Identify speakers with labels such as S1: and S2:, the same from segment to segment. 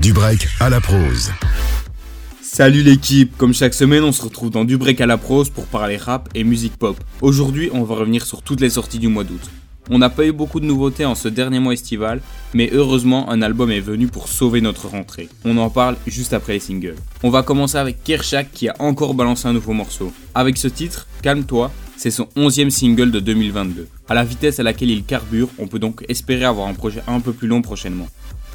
S1: Du break à la prose.
S2: Salut l'équipe, comme chaque semaine on se retrouve dans Du break à la prose pour parler rap et musique pop. Aujourd'hui on va revenir sur toutes les sorties du mois d'août. On n'a pas eu beaucoup de nouveautés en ce dernier mois estival, mais heureusement un album est venu pour sauver notre rentrée. On en parle juste après les singles. On va commencer avec Kershak qui a encore balancé un nouveau morceau. Avec ce titre, Calme-toi, c'est son 11e single de 2022. À la vitesse à laquelle il carbure, on peut donc espérer avoir un projet un peu plus long prochainement.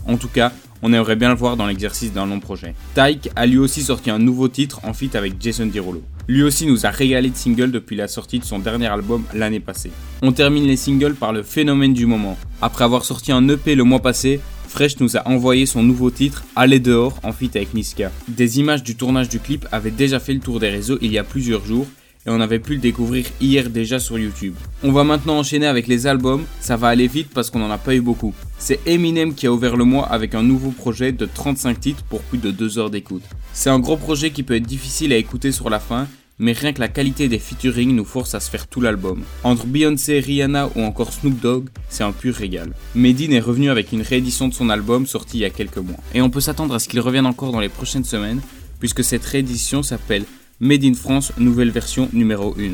S2: En tout cas, on aimerait bien le voir dans l'exercice d'un long projet. Tyke a lui aussi sorti un nouveau titre en feat avec Jason Derulo. Lui aussi nous a régalé de singles depuis la sortie de son dernier album l'année passée. On termine les singles par le phénomène du moment. Après avoir sorti un EP le mois passé, Fresh nous a envoyé son nouveau titre Aller dehors en feat avec Niska. Des images du tournage du clip avaient déjà fait le tour des réseaux il y a plusieurs jours et on avait pu le découvrir hier déjà sur YouTube. On va maintenant enchaîner avec les albums, ça va aller vite parce qu'on n'en a pas eu beaucoup. C'est Eminem qui a ouvert le mois avec un nouveau projet de 35 titres pour plus de 2 heures d'écoute. C'est un gros projet qui peut être difficile à écouter sur la fin, mais rien que la qualité des featuring nous force à se faire tout l'album. Entre Beyoncé, Rihanna ou encore Snoop Dogg, c'est un pur régal. Medine est revenu avec une réédition de son album sorti il y a quelques mois. Et on peut s'attendre à ce qu'il revienne encore dans les prochaines semaines, puisque cette réédition s'appelle Made in France, nouvelle version numéro 1.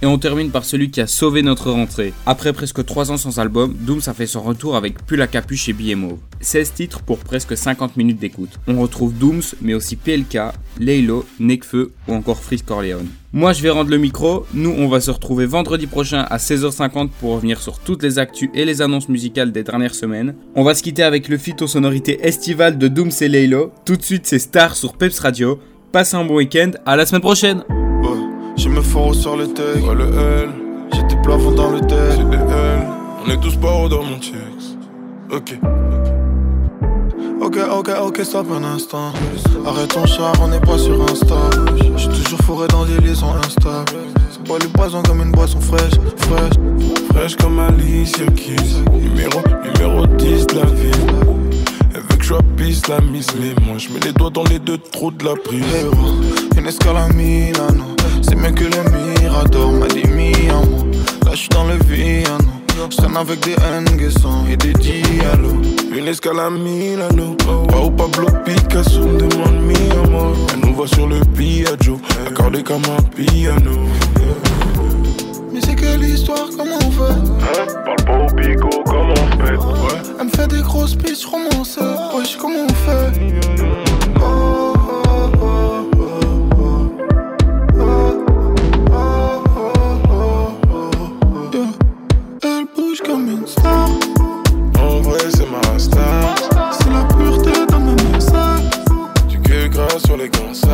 S2: Et on termine par celui qui a sauvé notre rentrée. Après presque 3 ans sans album, Dooms a fait son retour avec Plus la capuche et BMO. 16 titres pour presque 50 minutes d'écoute. On retrouve Dooms, mais aussi PLK, Laylo, Nekfeu ou encore Freeze Corleone. Moi je vais rendre le micro, nous on va se retrouver vendredi prochain à 16h50 pour revenir sur toutes les actus et les annonces musicales des dernières semaines. On va se quitter avec le feat aux sonorités de Dooms et Laylo. Tout de suite c'est Star sur Peps Radio. Passez un bon week-end, à la semaine prochaine
S3: Ouais, j'ai mes forts sur le tech. Ouais, le L. J'ai des plafonds dans le tech. J'ai des L. On est tous pas dans mon checks. Ok. Ok, ok, ok, stop un instant. Arrête ton char, on n'est pas sur Insta. J'suis toujours fourré dans des liaisons instables. C'est pas le poison comme une boisson fraîche, fraîche. Fraîche comme Alicia Keys. Numéro, numéro 10 de la ville je la mise mais moi je mets les doigts dans les deux trous de la prise. Une escale Milano. C'est mieux que les Mirador M'a dit Miamo. Là j'suis dans le Viano. J'traîne avec des Nguesson et des Diallo. Une escale à Milano. Pas au Pablo Picasso Demande mi amor Elle nous voit sur le Piaggio. Accordé comme un piano c'est quelle histoire, comment on fait.
S4: Hein? Parle pas au bigot, comment on fait? Ouais.
S3: Elle me fait des grosses pistes romancées. Wesh, comment on fait? Oh, Elle bouge comme une star.
S4: En vrai c'est ma star.
S3: C'est la pureté dans mes messages.
S4: Du que gras sur les
S3: Pista,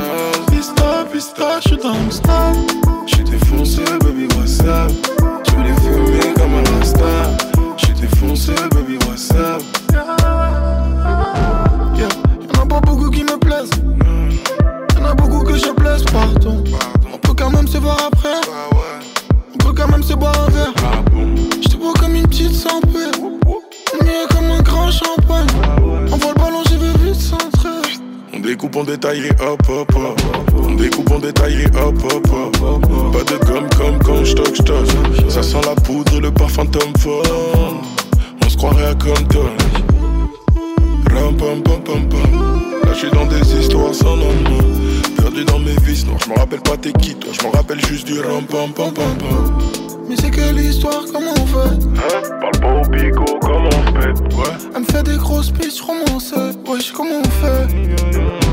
S4: découpe, on détaille et hop hop hop. On découpe, on hop hop hop. Pas de gomme comme quand j'toc j'toc Ça sent la poudre et le parfum Tom Ford On se croirait à Compton. Ram pam pam pam pam. Là j'suis dans des histoires sans lendemain Perdu dans mes vices noirs, j'me rappelle pas t'es qui toi. J'me rappelle juste du ram pam pam pam pam.
S3: Mais c'est quelle histoire, comment on fait?
S4: Hein? Parle pas au bigot, comment
S3: Elle me fait des grosses pistes romancées Wesh, comment on fait